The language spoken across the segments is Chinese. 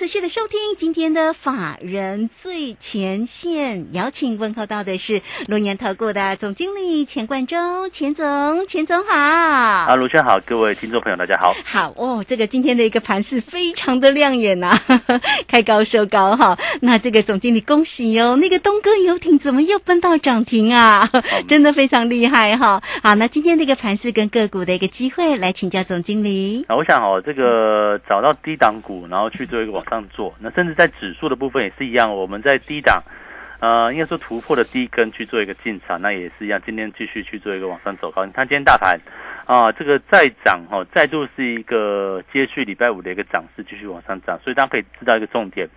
持续的收听今天的法人最前线，邀请问候到的是龙年投顾的总经理钱冠中，钱总，钱总好。啊，卢轩好，各位听众朋友大家好。好哦，这个今天的一个盘势非常的亮眼呐、开高收高哈。那这个总经理恭喜哦，那个东哥游艇怎么又奔到涨停啊？真的非常厉害哈。好，那今天这个盘势跟个股的一个机会，来请教总经理。啊，我想哦，这个找到低档股，然后去做一个往上做，那甚至在指数的部分也是一样，我们在低档，呃，应该说突破的低根去做一个进场，那也是一样，今天继续去做一个往上走高。你看今天大盘啊，这个再涨哈、哦，再度是一个接续礼拜五的一个涨势，继续往上涨，所以大家可以知道一个重点，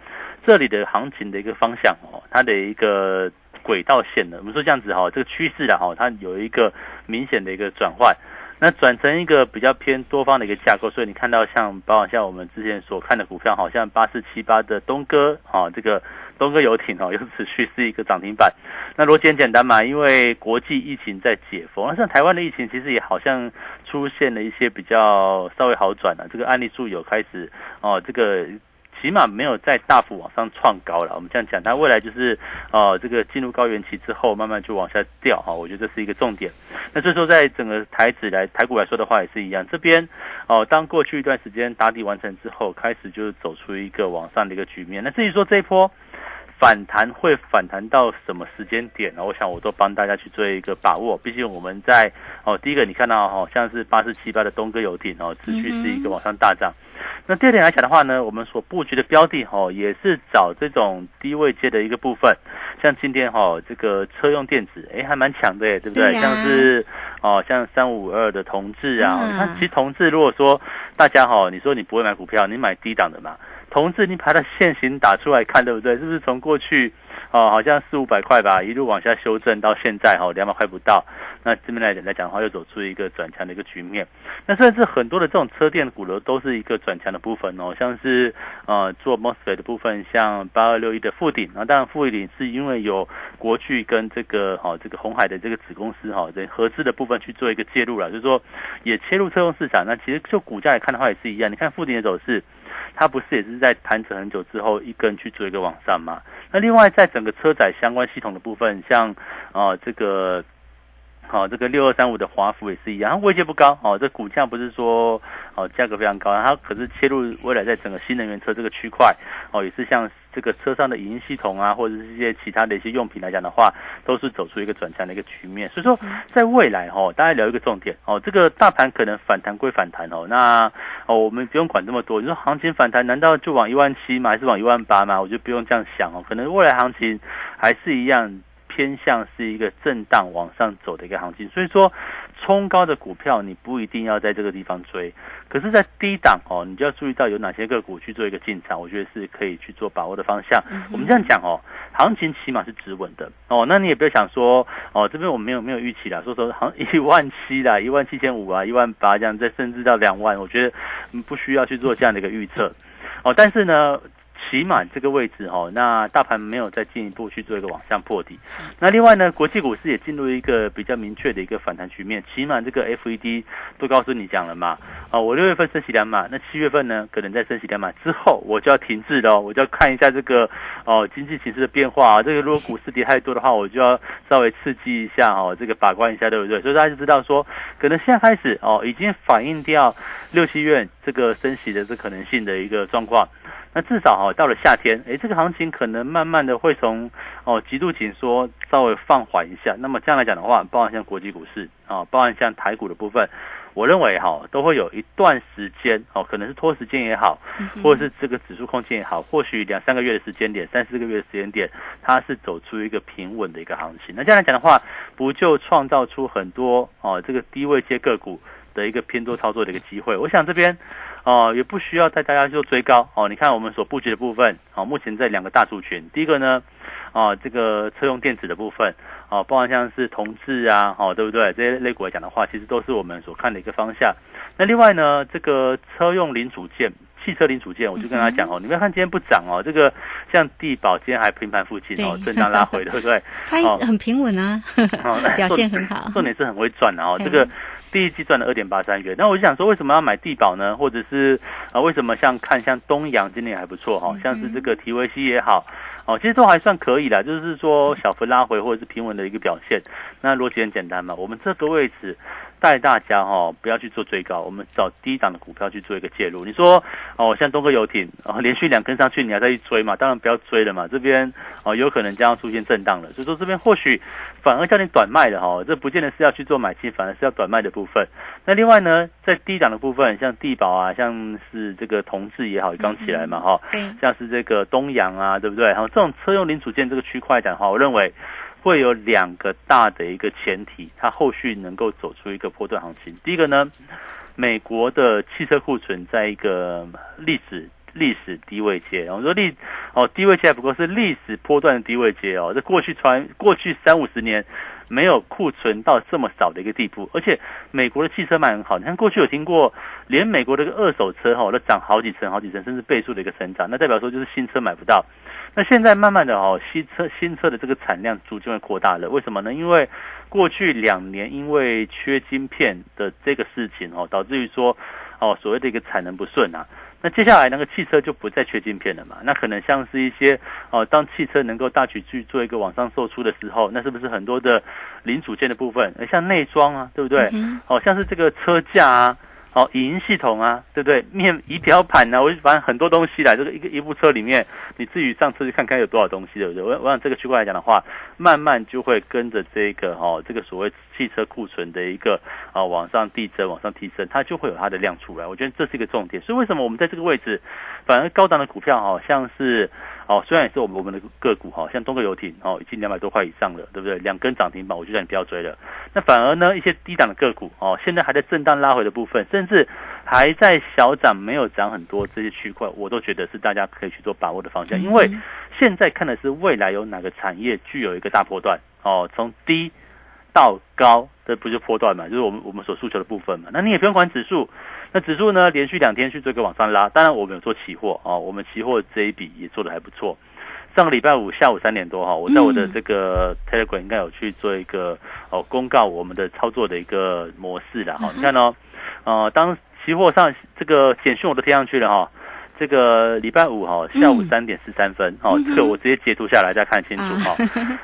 这里的行情的一个方向哦，它的一个轨道线的，我们说这样子哈、哦，这个趋势的哈、哦，它有一个明显的一个转换。那转成一个比较偏多方的一个架构，所以你看到像包括像我们之前所看的股票，好像八四七八的东哥啊，这个东哥游艇哦，又持续是一个涨停板。那逻辑很简单嘛，因为国际疫情在解封，那像台湾的疫情其实也好像出现了一些比较稍微好转了、这个案例数有开始哦，这个。起码没有再大幅往上创高了。我们这样讲，它未来就是呃，这个进入高原期之后，慢慢就往下掉哈。我觉得这是一个重点。那所以说，在整个台指来台股来说的话，也是一样。这边哦，当过去一段时间打底完成之后，开始就是走出一个往上的一个局面。那至于说这一波。反弹会反弹到什么时间点呢？我想我都帮大家去做一个把握。毕竟我们在哦，第一个你看到哦，像是八四七八的东哥游艇哦，持续是一个往上大涨。那第二点来讲的话呢，我们所布局的标的哦，也是找这种低位阶的一个部分，像今天哈这个车用电子，哎，还蛮强的哎，对不对？像是哦，像三五二的同志啊，嗯你看其实同志如果说大家哈，你说你不会买股票，你买低档的嘛。同志，你把它现行打出来看，对不对？是不是从过去哦，好像四五百块吧，一路往下修正到现在哈，两百块不到。那这边来讲来讲的话，又走出一个转强的一个局面。那甚至很多的这种车电股呢，都是一个转强的部分哦，像是呃做 MOSFET 的部分，像八二六一的富鼎啊，当然富鼎是因为有国巨跟这个哦这个红海的这个子公司哈，这合资的部分去做一个介入了，就是说也切入车用市场。那其实就股价来看的话，也是一样。你看富鼎的走势。它不是也是在盘整很久之后一根去做一个往上吗？那另外在整个车载相关系统的部分，像啊这个。好、这个六二三五的华孚也是一样，它位阶不高哦，这股价不是说哦价格非常高，它可是切入未来在整个新能源车这个区块哦，也是像这个车上的影音系统啊，或者是一些其他的一些用品来讲的话，都是走出一个转强的一个局面。所以说，在未来哦，大家聊一个重点哦，这个大盘可能反弹归反弹哦，那哦我们不用管这么多。你说行情反弹难道就往一万七吗？还是往一万八吗？我就不用这样想哦，可能未来行情还是一样。偏向是一个震荡往上走的一个行情，所以说冲高的股票你不一定要在这个地方追，可是，在低档哦，你就要注意到有哪些个股去做一个进场，我觉得是可以去做把握的方向。我们这样讲哦，行情起码是止稳的哦，那你也不要想说哦，这边我们没有没有预期啦，说说好像一万七啦，一万七千五啊，一万八这样，再甚至到两万，我觉得嗯不需要去做这样的一个预测哦，但是呢。起码这个位置哈、哦，那大盘没有再进一步去做一个往上破底。那另外呢，国际股市也进入一个比较明确的一个反弹局面。起码这个 FED 都告诉你讲了嘛，啊，我六月份升息两码，那七月份呢可能在升息两码之后，我就要停滞了、我就要看一下这个哦经济形势的变化、啊。这个如果股市跌太多的话，我就要稍微刺激一下哦，这个把关一下，对不对？所以大家就知道说，可能现在开始哦，已经反映掉六七月这个升息的这可能性的一个状况。那至少哈、哦，到了夏天，诶，这个行情可能慢慢的会从哦极度紧缩稍微放缓一下。那么这样来讲的话，包含像国际股市啊，包含像台股的部分，我认为哈、都会有一段时间哦，可能是拖时间也好，或者是这个指数空间也好，或许两三个月的时间点，三四个月的时间点，它是走出一个平稳的一个行情。那这样来讲的话，不就创造出很多哦这个低位接个股的一个偏多操作的一个机会？我想这边。哦，也不需要带大家去做追高哦。你看我们所布局的部分，哦，目前在两个大族群，第一个呢，哦，这个车用电子的部分，哦，包含像是同志啊，哦，对不对？这些类股来讲的话，其实都是我们所看的一个方向。那另外呢，这个车用零组件。汽车零组件，我就跟他讲哦，你不要看今天不涨哦，这个像地保今天还平盘附近哦，震荡拉回，对不对？它很平稳啊，表现很好，重点是很会赚的哦。这个第一季赚了二点八三元，那我就想说，为什么要买地保呢？或者是啊，为什么像看像东阳今年还不错哈，像是这个提维西也好哦，其实都还算可以的，就是说小幅拉回或者是平稳的一个表现。那逻辑很简单嘛，我们这个位置。带大家哈，不要去做追高，我们找低档的股票去做一个介入。你说哦，像东哥游艇哦，连续两根上去，你还在去追嘛？当然不要追了嘛。这边哦，有可能将要出现震荡了，所以说这边或许反而叫你短卖的哈，这不见得是要去做买进，反而是要短卖的部分。那另外呢，在低档的部分，像地保啊，像是这个同志也好，刚起来嘛哈，像是这个东阳啊，对不对？然后这种车用零组件这个区块的话，我认为。会有两个大的一个前提，它后续能够走出一个波段行情。第一个呢，美国的汽车库存在一个历史历史低位阶，我说历哦低位阶不过是历史波段的低位阶哦，这过去传过去三五十年没有库存到这么少的一个地步，而且美国的汽车卖很好，你看过去有听过，连美国的个二手车哈都涨好几成好几成，甚至倍数的一个成长，那代表说就是新车买不到。那现在慢慢的哦，新车新车的这个产量逐渐会扩大了。为什么呢？因为过去两年因为缺晶片的这个事情哦，导致于说哦所谓的一个产能不顺啊。那接下来那个汽车就不再缺晶片了嘛？那可能像是一些哦，当汽车能够大举去做一个网上售出的时候，那是不是很多的零组件的部分，像内装啊，对不对？哦，像是这个车架啊。哦，影音系统啊，对不对？面仪表盘呢？我就反正很多东西啦，这个一个一部车里面，你自己上车去看看有多少东西，对不对？我我想这个区块来讲的话，慢慢就会跟着这个哈，这个所谓汽车库存的一个啊往上递增、往上提升，它就会有它的量出来。我觉得这是一个重点。所以为什么我们在这个位置，反而高档的股票好像是。哦，虽然也是我们我们的个股哈，像东哥游艇哦，已经两百多块以上了，对不对？两根涨停板，我就叫你不要追了。那反而呢，一些低档的个股哦，现在还在震荡拉回的部分，甚至还在小涨，没有涨很多这些区块，我都觉得是大家可以去做把握的方向。因为现在看的是未来有哪个产业具有一个大波段哦，从低到高，这不就波段嘛？就是我们我们所诉求的部分嘛。那你也不用管指数。那指数呢？连续两天去做一个往上拉，当然我们有做期货啊，我们期货这一笔也做的还不错。上个礼拜五下午三点多哈，我在我的这个 Telegram 应该有去做一个哦公告我们的操作的一个模式的哈。你看哦，呃，当期货上这个简讯我都贴上去了哈。这个礼拜五哈下午三点十三分哦，这个我直接截图下来再看清楚哈。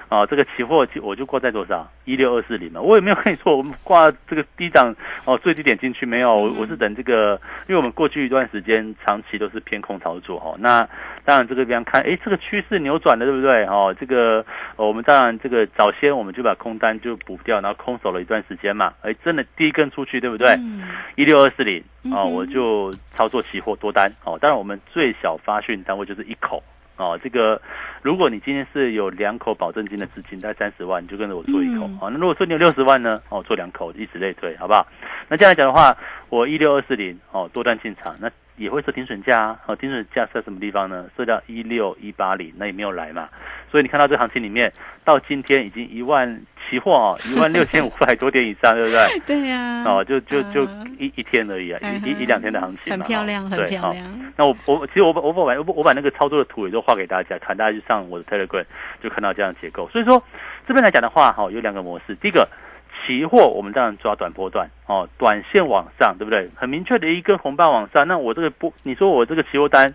哦，这个期货我就挂在多少一六二四零嘛，我也没有跟你说我们挂这个低档哦最低点进去没有，我是等这个，因为我们过去一段时间长期都是偏空操作哈。那当然这个地方看，哎，这个趋势扭转了对不对？哦，这个我们当然这个早先我们就把空单就补掉，然后空手了一段时间嘛，哎，真的第一根出去对不对？一六二四零哦，我就操作期货多单哦，当然。我们最小发讯单位就是一口哦，这个如果你今天是有两口保证金的资金，大概三十万，你就跟着我做一口哦。那如果说你有六十万呢，哦，做两口，以此类推，好不好？那这样来讲的话，我一六二四零哦，多单进场，那也会设停损价啊，哦，停损价设什么地方呢？设到一六一八零，那也没有来嘛。所以你看到这行情里面，到今天已经一万。期货哦，一万六千五百多点以上，对不对？对呀。哦，就就就一一天而已啊，一一两天的行情很漂亮，很漂亮。那我我其实我把我把我我把那个操作的图也都画给大家看，大家就上我的 Telegram 就看到这样结构。所以说这边来讲的话，哈，有两个模式。第一个，期货我们当然抓短波段哦，短线往上，对不对？很明确的一根红棒往上。那我这个波，你说我这个期货单。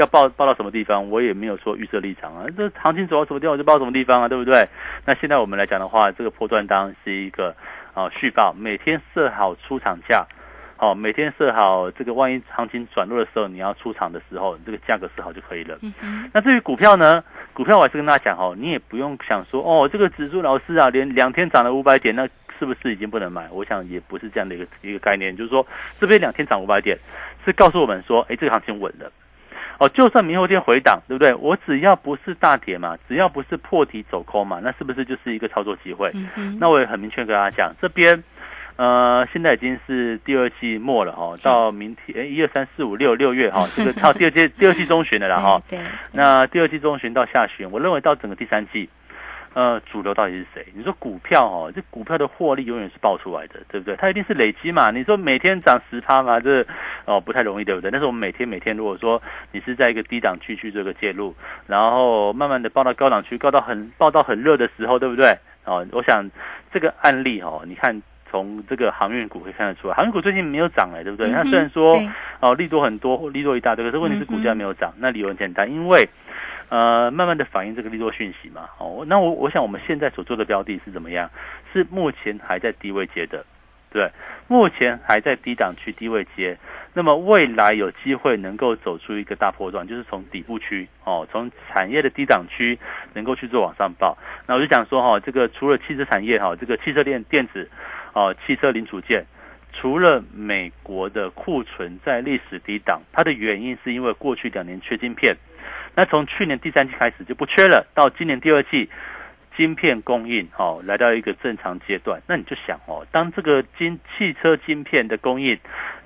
要报报到什么地方，我也没有说预设立场啊。这行情走到什么地方，我就报什么地方啊，对不对？那现在我们来讲的话，这个波段当是一个啊续报，每天设好出场价，哦，每天设好这个万一行情转弱的时候，你要出场的时候，这个价格设好就可以了。那至于股票呢？股票我还是跟大家讲哦，你也不用想说哦，这个指数老师啊，连两天涨了五百点，那是不是已经不能买？我想也不是这样的一个一个概念，就是说这边两天涨五百点，是告诉我们说，哎，这个行情稳了。哦，就算明后天回档，对不对？我只要不是大跌嘛，只要不是破底走空嘛，那是不是就是一个操作机会？那我也很明确跟大家讲，这边，呃，现在已经是第二季末了哈，到明天诶一二三四五六六月哈，这个到第二季 第二季中旬的了哈。对，那第二季中旬到下旬，我认为到整个第三季。呃，主流到底是谁？你说股票哦，这股票的获利永远是爆出来的，对不对？它一定是累积嘛。你说每天涨十趴嘛，这哦不太容易，对不对？但是我们每天每天，如果说你是在一个低档区去这个介入，然后慢慢的报到高档区，高到很报到很热的时候，对不对？哦，我想这个案例哦，你看从这个航运股可以看得出来，航运股最近没有涨哎，对不对？那虽然说哦利多很多，利多一大堆，可是问题是股价没有涨，那理由很简单，因为。呃，慢慢的反映这个利多讯息嘛，哦，那我我想我们现在所做的标的是怎么样？是目前还在低位接的，对，目前还在低档区低位接，那么未来有机会能够走出一个大波段，就是从底部区哦，从产业的低档区能够去做往上报。那我就讲说哈，这个除了汽车产业哈，这个汽车电电子哦，汽车零组件，除了美国的库存在历史低档，它的原因是因为过去两年缺晶片。那从去年第三季开始就不缺了，到今年第二季，晶片供应哦来到一个正常阶段。那你就想哦，当这个晶汽车晶片的供应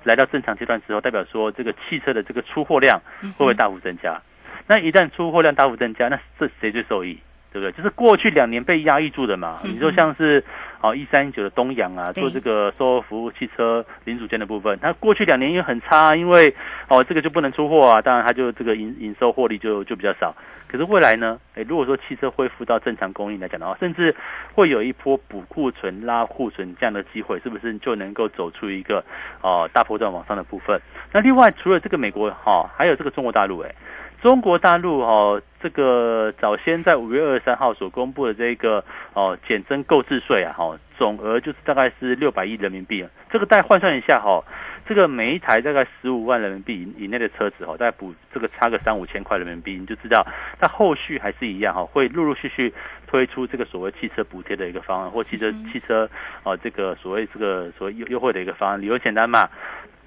来到正常阶段之后，代表说这个汽车的这个出货量会不会大幅增加？那一旦出货量大幅增加，那这谁最受益？对不对？就是过去两年被压抑住的嘛。你说像是哦一三一九的东阳啊，做这个售后服务汽车零组件的部分，它过去两年因为很差，因为哦这个就不能出货啊，当然它就这个营营收获利就就比较少。可是未来呢？诶，如果说汽车恢复到正常供应来讲的话，甚至会有一波补库存、拉库存这样的机会，是不是就能够走出一个哦大波段往上的部分？那另外除了这个美国哈，还有这个中国大陆诶。中国大陆哦，这个早先在五月二十三号所公布的这个哦减征购置税啊，哈，总额就是大概是六百亿人民币。这个再换算一下哈，这个每一台大概十五万人民币以内的车子哈，大概补这个差个三五千块人民币，你就知道它后续还是一样哈，会陆陆续续推出这个所谓汽车补贴的一个方案，或汽车汽车哦这个所谓这个所谓优优惠的一个方案，理由简单嘛。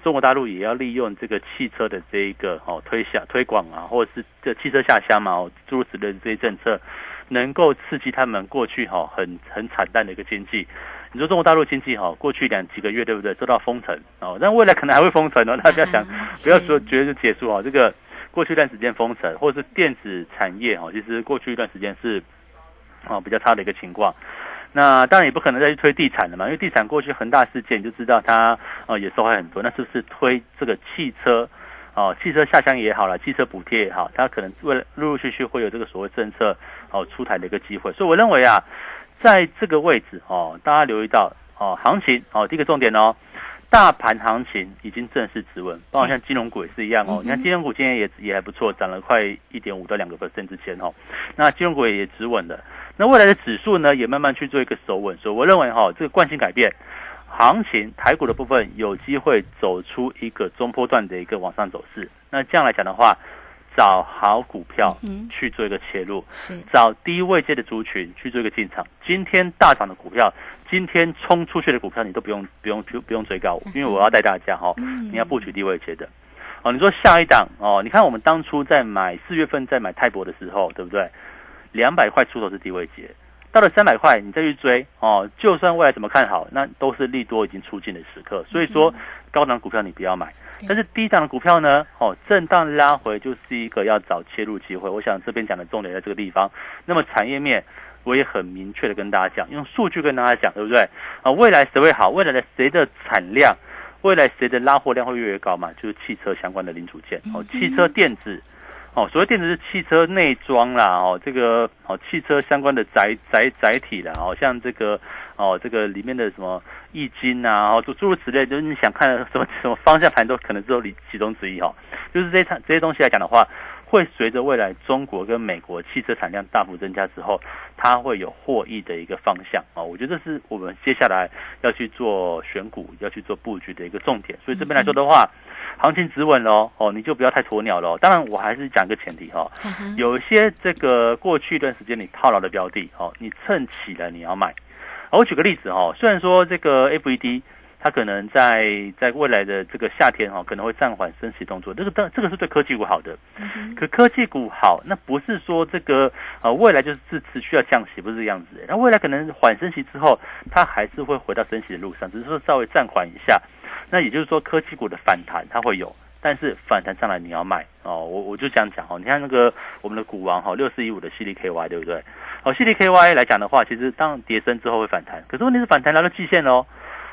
中国大陆也要利用这个汽车的这一个哦推下推广啊，或者是这汽车下乡嘛，哦诸如此类的这些政策，能够刺激他们过去哈很很惨淡的一个经济。你说中国大陆经济哈过去两几个月对不对受到封城哦，但未来可能还会封城哦，大家想不要说觉得就结束哦，这个过去一段时间封城，或者是电子产业哈，其实过去一段时间是哦比较差的一个情况。那当然也不可能再去推地产了嘛，因为地产过去恒大事件，你就知道它呃也受害很多。那是不是推这个汽车哦，汽车下乡也好了，汽车补贴也好，它可能为了陆陆续续会有这个所谓政策哦出台的一个机会。所以我认为啊，在这个位置哦，大家留意到哦，行情哦，第一个重点哦，大盘行情已经正式止稳，包括像金融股也是一样哦。你看金融股今天也也还不错，涨了快一点五到两个 percent 之前哦，那金融股也止稳了。那未来的指数呢，也慢慢去做一个守稳，所以我认为哈，这个惯性改变，行情台股的部分有机会走出一个中波段的一个往上走势。那这样来讲的话，找好股票去做一个切入，找低位阶的族群去做一个进场。今天大涨的股票，今天冲出去的股票，你都不用不用不不用追高，因为我要带大家哈，你要布局低位阶的。哦，你说下一档哦，你看我们当初在买四月份在买泰博的时候，对不对？两百块出头是低位阶，到了三百块你再去追哦，就算未来怎么看好，那都是利多已经出尽的时刻。所以说高档股票你不要买，但是低档的股票呢，哦，震荡拉回就是一个要找切入机会。我想这边讲的重点在这个地方。那么产业面我也很明确的跟大家讲，用数据跟大家讲，对不对？啊，未来谁会好？未来的谁的产量？未来谁的拉货量会越来越高嘛？就是汽车相关的零组件哦，汽车电子。哦，所谓电池是汽车内装啦，哦，这个哦，汽车相关的载载载体啦，哦，像这个哦，这个里面的什么液晶啊，哦，诸诸如此类，就是你想看什么什么方向盘都可能只有里其中之一哈。就是这些这些东西来讲的话，会随着未来中国跟美国汽车产量大幅增加之后，它会有获益的一个方向啊。我觉得这是我们接下来要去做选股、要去做布局的一个重点。所以这边来说的话。行情止稳喽，哦，你就不要太鸵鸟喽。当然，我还是讲一个前提哈，有些这个过去一段时间你套牢的标的，哦，你趁起了你要卖。我举个例子哈，虽然说这个 FED 它可能在在未来的这个夏天哈，可能会暂缓升息动作。这个当这个是对科技股好的，可科技股好，那不是说这个呃未来就是是持续要降息，不是这样子。那未来可能缓升息之后，它还是会回到升息的路上，只是说稍微暂缓一下。那也就是说，科技股的反弹它会有，但是反弹上来你要卖哦。我我就这样讲哦，你看那个我们的股王哈，六四一五的 C D K Y 对不对？哦，C D K Y 来讲的话，其实当跌升之后会反弹，可是问题是反弹来到季线哦。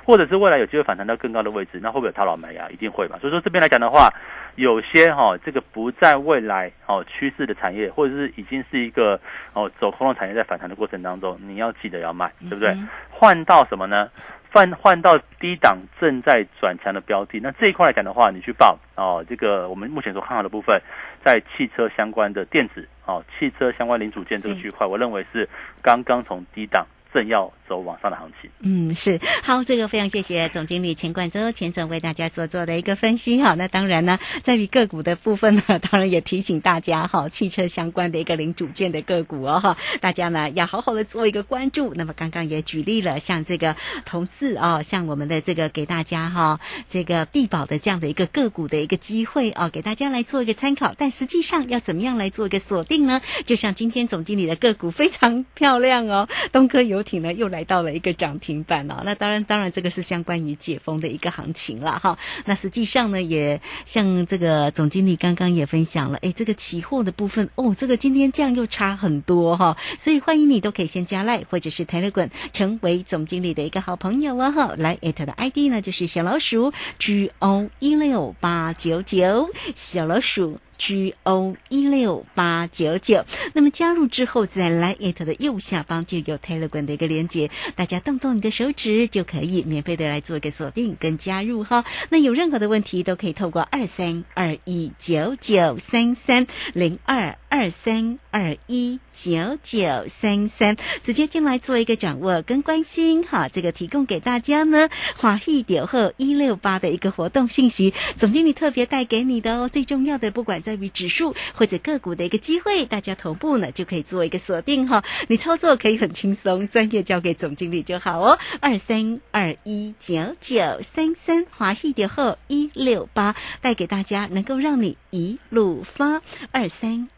或者是未来有机会反弹到更高的位置，那会不会有套牢买呀？一定会嘛。所以说这边来讲的话，有些哈这个不在未来哦趋势的产业，或者是已经是一个哦走空的产业在反弹的过程当中，你要记得要卖，对不对？换到什么呢？换换到低档正在转强的标的，那这一块来讲的话，你去报哦，这个我们目前所看好的部分，在汽车相关的电子哦，汽车相关零组件这个区块，我认为是刚刚从低档正要。走往上的行情，嗯，是好，这个非常谢谢总经理钱冠洲钱总为大家所做的一个分析哈。那当然呢，在于个股的部分呢，当然也提醒大家哈，汽车相关的一个零组件的个股哦哈，大家呢要好好的做一个关注。那么刚刚也举例了，像这个同字哦，像我们的这个给大家哈，这个地保的这样的一个个股的一个机会哦，给大家来做一个参考。但实际上要怎么样来做一个锁定呢？就像今天总经理的个股非常漂亮哦，东科游艇呢又来。来到了一个涨停板哦，那当然，当然这个是相关于解封的一个行情了哈。那实际上呢，也像这个总经理刚刚也分享了，哎，这个期货的部分哦，这个今天降又差很多哈，所以欢迎你都可以先加赖或者是 Telegram 成为总经理的一个好朋友啊哈。来艾特的 ID 呢就是小老鼠 G O 一六八九九小老鼠。G O 一六八九九，那么加入之后，在 Line 的右下方就有 Telegram 的一个连接，大家动动你的手指就可以免费的来做一个锁定跟加入哈。那有任何的问题都可以透过二三二一九九三三零二二三二一九九三三直接进来做一个掌握跟关心哈。这个提供给大家呢，华裔点后一六八的一个活动信息，总经理特别带给你的哦，最重要的不管。在于指数或者个股的一个机会，大家同步呢就可以做一个锁定哈。你操作可以很轻松，专业交给总经理就好哦。二三二一九九三三华裔点后一六八，带给大家能够让你一路发。二三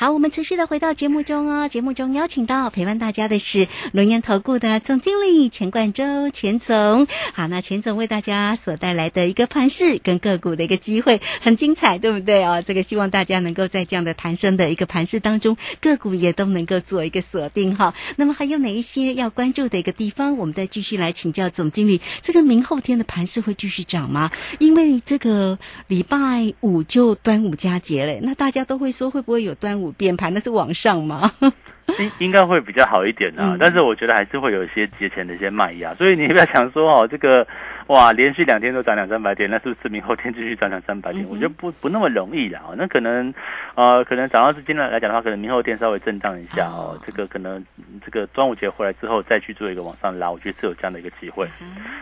好，我们持续的回到节目中哦。节目中邀请到陪伴大家的是龙岩投顾的总经理钱冠洲钱总。好，那钱总为大家所带来的一个盘势跟个股的一个机会很精彩，对不对哦？这个希望大家能够在这样的弹升的一个盘势当中，个股也都能够做一个锁定哈。那么还有哪一些要关注的一个地方？我们再继续来请教总经理。这个明后天的盘势会继续涨吗？因为这个礼拜五就端午佳节嘞，那大家都会说会不会有端午？变盘那是往上吗？应应该会比较好一点啊，但是我觉得还是会有一些节前的一些卖压，所以你不要想说哦，这个哇连续两天都涨两三百点，那是不是明后天继续涨两三百点？我觉得不不那么容易的哦，那可能呃可能涨到是今天来讲的话，可能明后天稍微震荡一下哦，这个可能这个端午节回来之后再去做一个往上拉，我觉得是有这样的一个机会。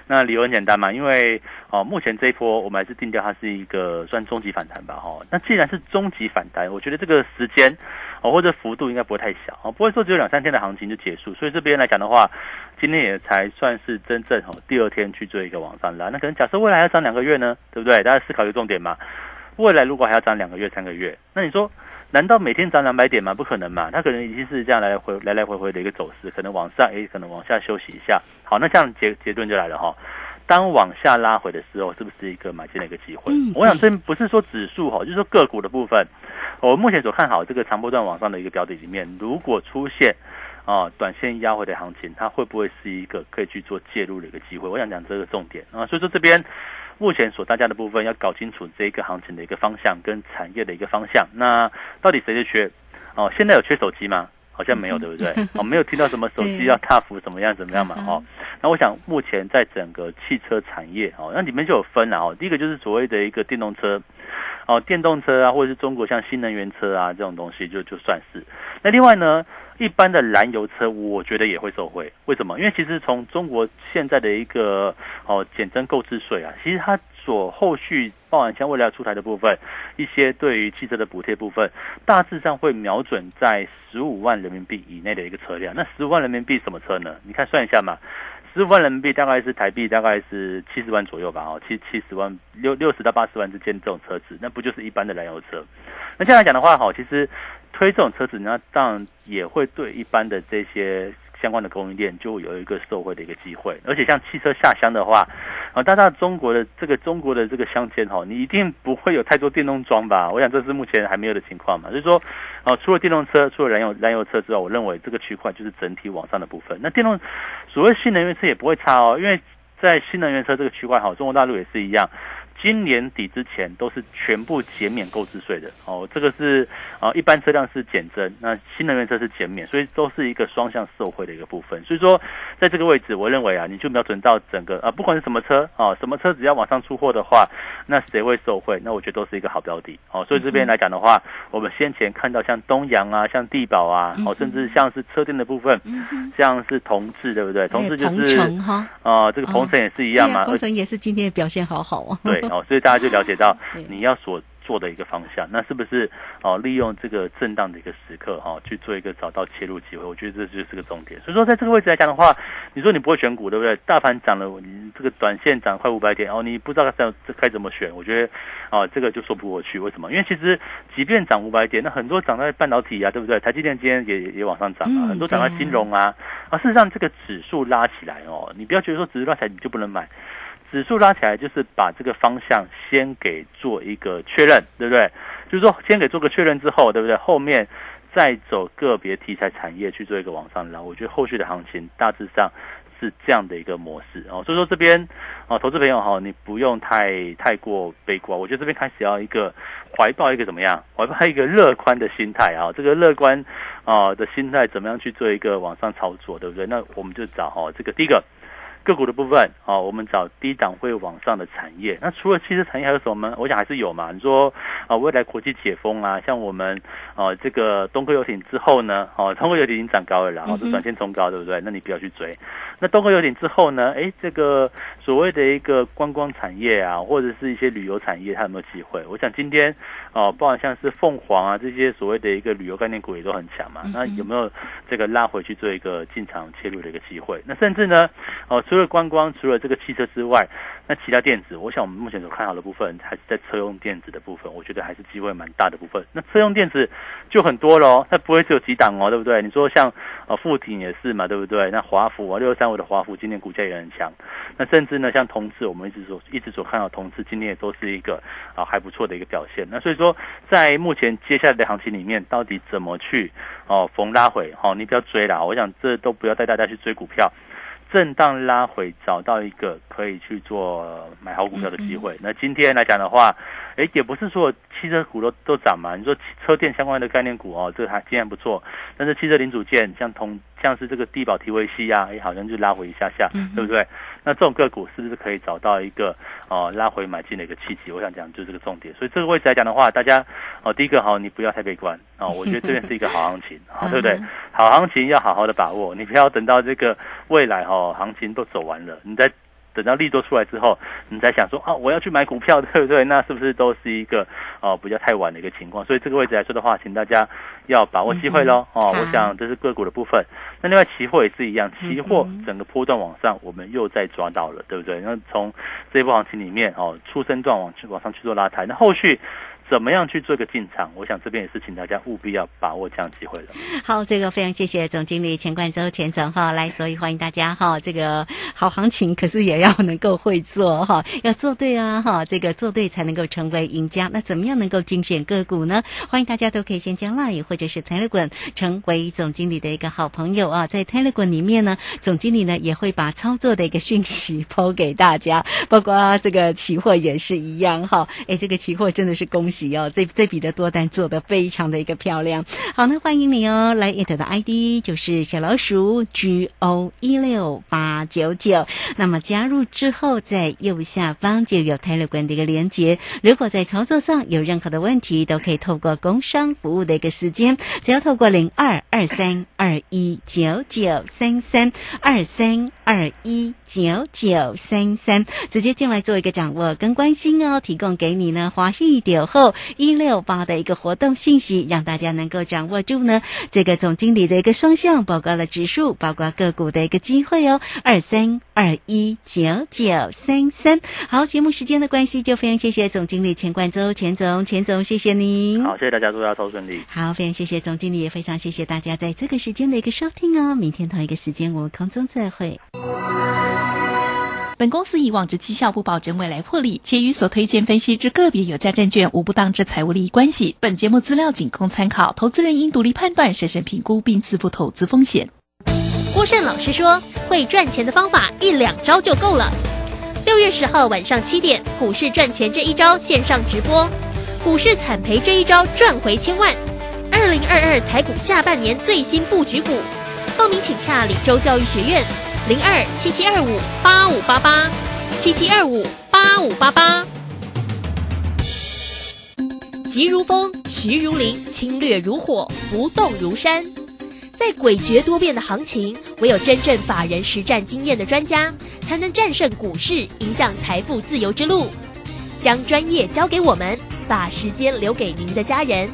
那理由很简单嘛，因为哦目前这一波我们还是定调它是一个算中级反弹吧哈，那既然是中级反弹，我觉得这个时间。哦，或者幅度应该不会太小哦，不会说只有两三天的行情就结束。所以这边来讲的话，今天也才算是真正哦第二天去做一个往上拉。那可能假设未来要涨两个月呢，对不对？大家思考一个重点嘛。未来如果还要涨两个月、三个月，那你说难道每天涨两百点吗？不可能嘛，它可能已经是这样来来回来来回回的一个走势，可能往上，诶，可能往下休息一下。好，那这样结结论就来了哈。当往下拉回的时候，是不是一个买进的一个机会？嗯我想这不是说指数哈，就是说个股的部分。我目前所看好这个长波段往上的一个标的里面，如果出现啊短线压回的行情，它会不会是一个可以去做介入的一个机会？我想讲这个重点啊，所以说这边目前所大家的部分要搞清楚这一个行情的一个方向跟产业的一个方向。那到底谁是缺？哦，现在有缺手机吗？好像没有，对不对？哦，没有听到什么手机要大幅怎么样怎么样嘛？哦，那我想目前在整个汽车产业哦，那里面就有分了哦。第一个就是所谓的一个电动车，哦，电动车啊，或者是中国像新能源车啊这种东西就就算是。那另外呢，一般的燃油车，我觉得也会受惠。为什么？因为其实从中国现在的一个哦减征购置税啊，其实它所后续包含像未来要出台的部分，一些对于汽车的补贴部分，大致上会瞄准在十五万人民币以内的一个车辆。那十五万人民币什么车呢？你看算一下嘛。十五万人民币大概是台币大概是七十万左右吧，哦，七七十万六六十到八十万之间这种车子，那不就是一般的燃油车？那现在讲的话，哈，其实推这种车子，那当然也会对一般的这些相关的供应链就有一个受惠的一个机会。而且像汽车下乡的话，啊，大家中国的这个中国的这个乡间哈，你一定不会有太多电动桩吧？我想这是目前还没有的情况嘛。就是说，啊，除了电动车，除了燃油燃油车之外，我认为这个区块就是整体往上的部分。那电动所谓新能源车也不会差哦，因为在新能源车这个区块哈，中国大陆也是一样。今年底之前都是全部减免购置税的哦，这个是啊、一般车辆是减征，那新能源车是减免，所以都是一个双向受惠的一个部分。所以说，在这个位置，我认为啊，你就瞄准到整个啊，不管是什么车啊，什么车只要往上出货的话，那谁会受惠？那我觉得都是一个好标的哦。所以这边来讲的话，我们先前看到像东阳啊，像地保啊，哦，甚至像是车店的部分，像是同志，对不对？同志就是啊，这个鹏程也是一样嘛，鹏程也是今天的表现好好啊。对哦，所以大家就了解到 你要所做的一个方向，那是不是哦利用这个震荡的一个时刻哈、哦、去做一个找到切入机会？我觉得这就是个重点。所以说在这个位置来讲的话，你说你不会选股对不对？大盘涨了，你这个短线涨快五百点哦，你不知道该该怎么选，我觉得哦这个就说不过去。为什么？因为其实即便涨五百点，那很多涨在半导体啊，对不对？台积电今天也也往上涨啊，嗯很多涨在金融啊啊，事实上这个指数拉起来哦，你不要觉得说指数拉起来你就不能买。指数拉起来，就是把这个方向先给做一个确认，对不对？就是说，先给做个确认之后，对不对？后面再走个别题材产业去做一个往上拉，我觉得后续的行情大致上是这样的一个模式哦。所以说这边哦，投资朋友哈、你不用太太过悲观，我觉得这边开始要一个怀抱一个怎么样？怀抱一个乐观的心态啊，这个乐观啊、的心态怎么样去做一个往上操作，对不对？那我们就找哈、这个第一个。个股的部分，哦，我们找低档会往上的产业。那除了汽车产业还有什么？我想还是有嘛。你说啊、未来国际解封啊，像我们啊、这个东科游艇之后呢，哦，东科游艇已经涨高了啦，然后是短线冲高，对不对？那你不要去追。那东哥游艇之后呢？哎，这个所谓的一个观光产业啊，或者是一些旅游产业，它有没有机会？我想今天哦，包含像是凤凰啊这些所谓的一个旅游概念股也都很强嘛。那有没有这个拉回去做一个进场切入的一个机会？那甚至呢，哦，除了观光，除了这个汽车之外，那其他电子，我想我们目前所看好的部分，还是在车用电子的部分，我觉得还是机会蛮大的部分。那车用电子就很多喽，它不会只有几档哦，对不对？你说像呃富鼎也是嘛，对不对？那华孚啊，六三五的华孚今天股价也很强。那甚至呢，像同志，我们一直所一直所看到同志今天也都是一个啊还不错的一个表现。那所以说，在目前接下来的行情里面，到底怎么去哦逢拉回？哦，你不要追啦，我想这都不要带大家去追股票。震荡拉回，找到一个可以去做买好股票的机会。那今天来讲的话，哎，也不是说汽车股都都涨嘛。你说车电相关的概念股哦，这个还今天不错。但是汽车零组件，像同像是这个地保提维 c 啊，哎，好像就拉回一下下，对不对？那这种个股是不是可以找到一个哦拉回买进的一个契机？我想讲就是这个重点。所以这个位置来讲的话，大家哦，第一个好，你不要太悲观哦，我觉得这边是一个好行情，好，对不对？好行情要好好的把握，你不要等到这个未来哈、哦、行情都走完了，你再等到利多出来之后，你再想说啊，我要去买股票，对不对？那是不是都是一个哦比较太晚的一个情况？所以这个位置来说的话，请大家要把握机会喽。哦，我想这是个股的部分。那另外期货也是一样，期货整个波段往上，我们又再抓到了，对不对？那从这一波行情里面哦，出生段往去往上去做拉抬，那后续。怎么样去做一个进场？我想这边也是请大家务必要把握这样机会了。好，这个非常谢谢总经理钱冠洲钱总哈来，所以欢迎大家哈。这个好行情，可是也要能够会做哈，要做对啊哈。这个做对才能够成为赢家。那怎么样能够精选个股呢？欢迎大家都可以先加 Line 或者是 Telegram 成为总经理的一个好朋友啊。在 Telegram 里面呢，总经理呢也会把操作的一个讯息抛给大家，包括这个期货也是一样哈。哎，这个期货真的是恭喜。哦，这这笔的多单做的非常的一个漂亮。好，那欢迎你哦，来 it 的 ID 就是小老鼠 G O 一六八九九。那么加入之后，在右下方就有 Telegram 的一个连接。如果在操作上有任何的问题，都可以透过工商服务的一个时间，只要透过零二二三二一九九三三二三二一九九三三，直接进来做一个掌握跟关心哦。提供给你呢，华裔点后。一六八的一个活动信息，让大家能够掌握住呢。这个总经理的一个双向，包括了指数，包括个股的一个机会哦。二三二一九九三三。好，节目时间的关系，就非常谢谢总经理钱冠周钱总，钱总，谢谢您。好，谢谢大家，祝大家都顺利。好，非常谢谢总经理，也非常谢谢大家在这个时间的一个收听哦。明天同一个时间，我们空中再会。本公司以往之绩效不保证未来获利，且与所推荐分析之个别有价证券无不当之财务利益关系。本节目资料仅供参考，投资人应独立判断、审慎评估并自负投资风险。郭胜老师说：“会赚钱的方法一两招就够了。”六月十号晚上七点，股市赚钱这一招线上直播，股市惨赔这一招赚回千万。二零二二台股下半年最新布局股，报名请洽李州教育学院。零二七七二五八五八八，七七二五八五八八。急如风，徐如林，侵略如火，不动如山。在诡谲多变的行情，唯有真正法人实战经验的专家，才能战胜股市，迎向财富自由之路。将专业交给我们，把时间留给您的家人。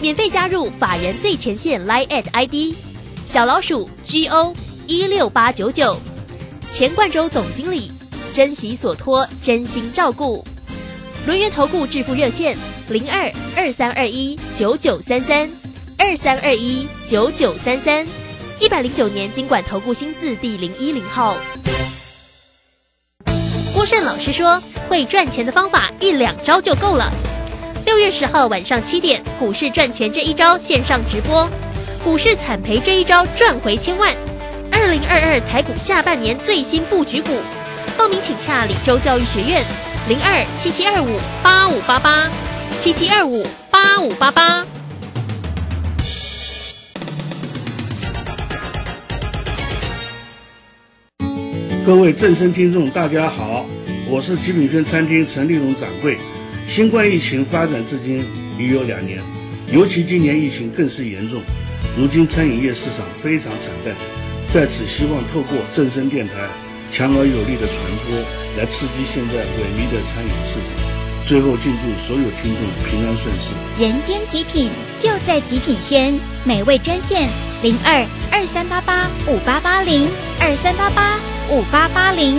免费加入法人最前线 Line at ID 小老鼠 G O。一六八九九，钱冠洲总经理，珍惜所托，真心照顾。轮圆投顾致富热线零二二三二一九九三三二三二一九九三三，一百零九年经管投顾新字第零一零号。郭胜老师说，会赚钱的方法一两招就够了。六月十号晚上七点，股市赚钱这一招线上直播，股市惨赔这一招赚回千万。二零二二台股下半年最新布局股，报名请洽李州教育学院零二七七二五八五八八七七二五八五八八。各位正声听众，大家好，我是极品轩餐厅陈立荣掌柜。新冠疫情发展至今已有两年，尤其今年疫情更是严重，如今餐饮业市场非常惨淡。在此，希望透过正声电台强而有力的传播，来刺激现在萎靡的餐饮市场。最后，敬祝所有听众平安顺遂。人间极品就在极品轩，美味专线零二二三八八五八八零二三八八五八八零。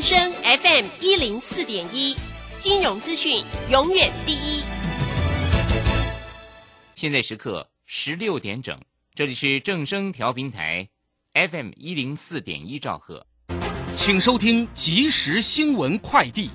正声 FM 一零四点一，金融资讯永远第一。现在时刻十六点整，这里是正声调频台 FM 一零四点一兆赫，请收听即时新闻快递。